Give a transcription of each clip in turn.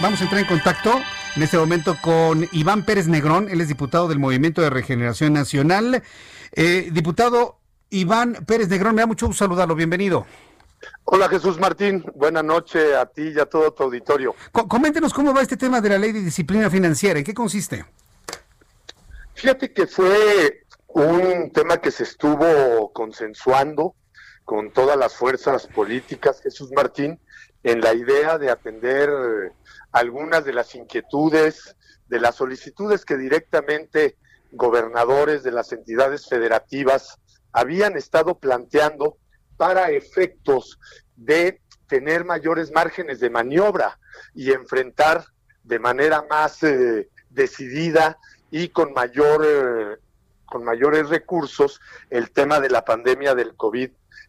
Vamos a entrar en contacto en este momento con Iván Pérez Negrón, él es diputado del Movimiento de Regeneración Nacional. Eh, diputado Iván Pérez Negrón, me da mucho gusto saludarlo, bienvenido. Hola Jesús Martín, buena noche a ti y a todo tu auditorio. coméntenos cómo va este tema de la ley de disciplina financiera, ¿en qué consiste? Fíjate que fue un tema que se estuvo consensuando con todas las fuerzas políticas, Jesús Martín, en la idea de atender algunas de las inquietudes, de las solicitudes que directamente gobernadores de las entidades federativas habían estado planteando para efectos de tener mayores márgenes de maniobra y enfrentar de manera más eh, decidida y con mayor eh, con mayores recursos el tema de la pandemia del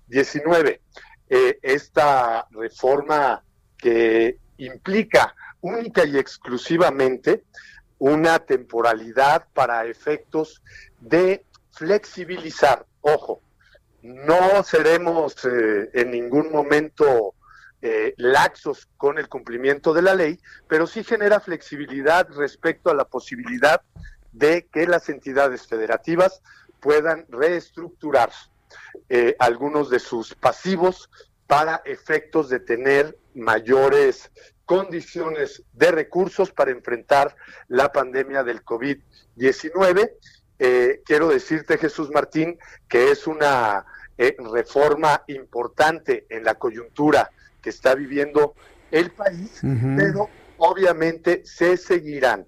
COVID-19. Eh, esta reforma que implica única y exclusivamente una temporalidad para efectos de flexibilizar, ojo, no seremos eh, en ningún momento eh, laxos con el cumplimiento de la ley, pero sí genera flexibilidad respecto a la posibilidad de que las entidades federativas puedan reestructurar eh, algunos de sus pasivos para efectos de tener mayores condiciones de recursos para enfrentar la pandemia del COVID-19 eh, quiero decirte, Jesús Martín, que es una eh, reforma importante en la coyuntura que está viviendo el país, pero obviamente se seguirán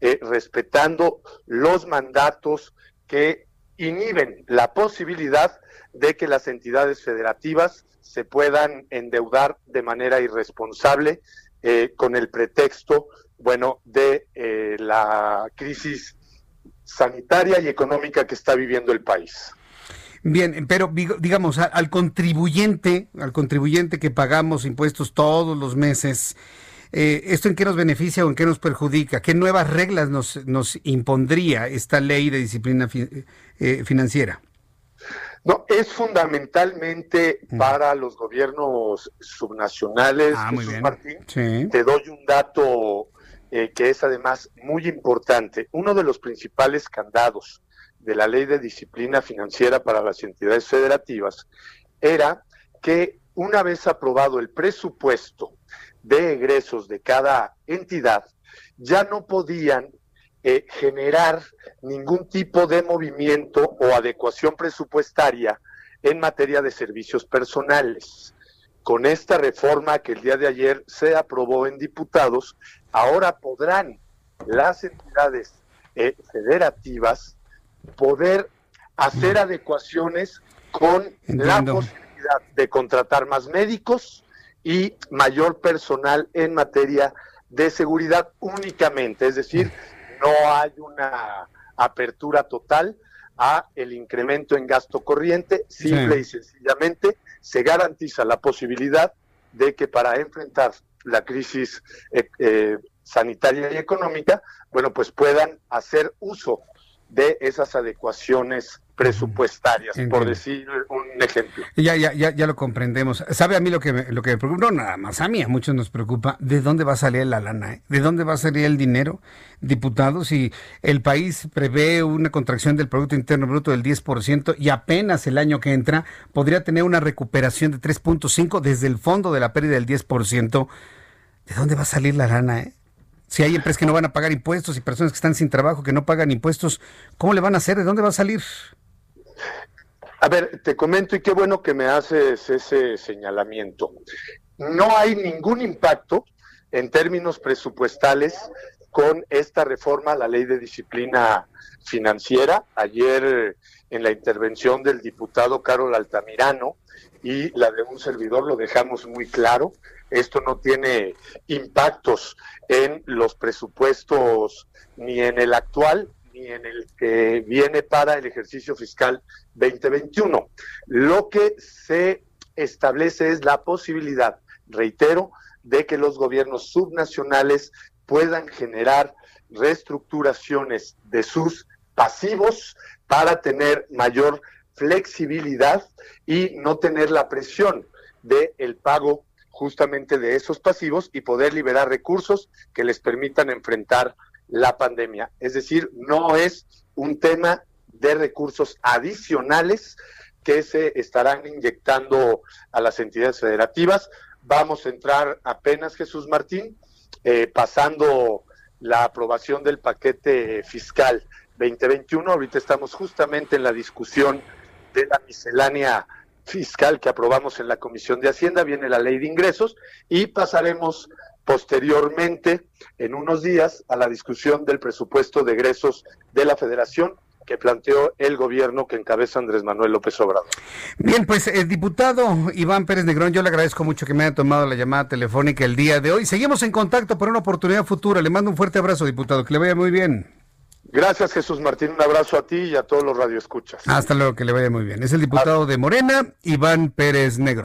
eh, respetando los mandatos que inhiben la posibilidad de que las entidades federativas se puedan endeudar de manera irresponsable con el pretexto, bueno, de la crisis sanitaria y económica que está viviendo el país. Bien, pero digamos, al contribuyente, al contribuyente que pagamos impuestos todos los meses, eh, ¿esto en qué nos beneficia o en qué nos perjudica? ¿Qué nuevas reglas nos, nos impondría esta ley de disciplina eh, financiera? No, es fundamentalmente mm. para los gobiernos subnacionales. Ah, muy bien. Martín, Te doy un dato eh, que es además muy importante. Uno de los principales candados de la ley de disciplina financiera para las entidades federativas era que una vez aprobado el presupuesto de egresos de cada entidad, ya no podían eh, generar ningún tipo de movimiento o adecuación presupuestaria en materia de servicios personales. Con esta reforma que el día de ayer se aprobó en diputados, ahora podrán las entidades eh, federativas poder hacer adecuaciones con la posibilidad de contratar más médicos y mayor personal en materia de seguridad únicamente, es decir, no hay una apertura total a el incremento en gasto corriente, simple y sencillamente se garantiza la posibilidad de que para enfrentar la crisis eh, eh, sanitaria y económica, bueno, pues puedan hacer uso de esas adecuaciones presupuestarias, por decir un ejemplo. Ya, ya, ya, ya lo comprendemos. ¿Sabe a mí lo que me, lo que me preocupa? No, nada más a mí, a muchos nos preocupa. ¿De dónde va a salir la lana? Eh? ¿De dónde va a salir el dinero, diputados? Si el país prevé una contracción del Producto Interno Bruto del 10% y apenas el año que entra podría tener una recuperación de 3.5 desde el fondo de la pérdida del 10%, ¿de dónde va a salir la lana? Eh? Si hay empresas que no van a pagar impuestos y personas que están sin trabajo que no pagan impuestos, ¿cómo le van a hacer? ¿De dónde va a salir? A ver, te comento y qué bueno que me haces ese señalamiento. No hay ningún impacto en términos presupuestales con esta reforma a la ley de disciplina financiera. Ayer, en la intervención del diputado Carol Altamirano, y la de un servidor lo dejamos muy claro. Esto no tiene impactos en los presupuestos ni en el actual ni en el que viene para el ejercicio fiscal 2021. Lo que se establece es la posibilidad, reitero, de que los gobiernos subnacionales puedan generar reestructuraciones de sus pasivos para tener mayor flexibilidad y no tener la presión del el pago justamente de esos pasivos y poder liberar recursos que les permitan enfrentar la pandemia. Es decir, no es un tema de recursos adicionales que se estarán inyectando a las entidades federativas. Vamos a entrar apenas, Jesús Martín, eh, pasando la aprobación del paquete fiscal 2021. Ahorita estamos justamente en la discusión de la miscelánea fiscal que aprobamos en la Comisión de Hacienda, viene la ley de ingresos y pasaremos posteriormente, en unos días, a la discusión del presupuesto de egresos de la Federación que planteó el gobierno que encabeza Andrés Manuel López Obrador. Bien, pues el diputado Iván Pérez Negrón, yo le agradezco mucho que me haya tomado la llamada telefónica el día de hoy. Seguimos en contacto por una oportunidad futura. Le mando un fuerte abrazo, diputado, que le vaya muy bien. Gracias, Jesús Martín. Un abrazo a ti y a todos los radioescuchas. Hasta luego, que le vaya muy bien. Es el diputado de Morena, Iván Pérez Negro.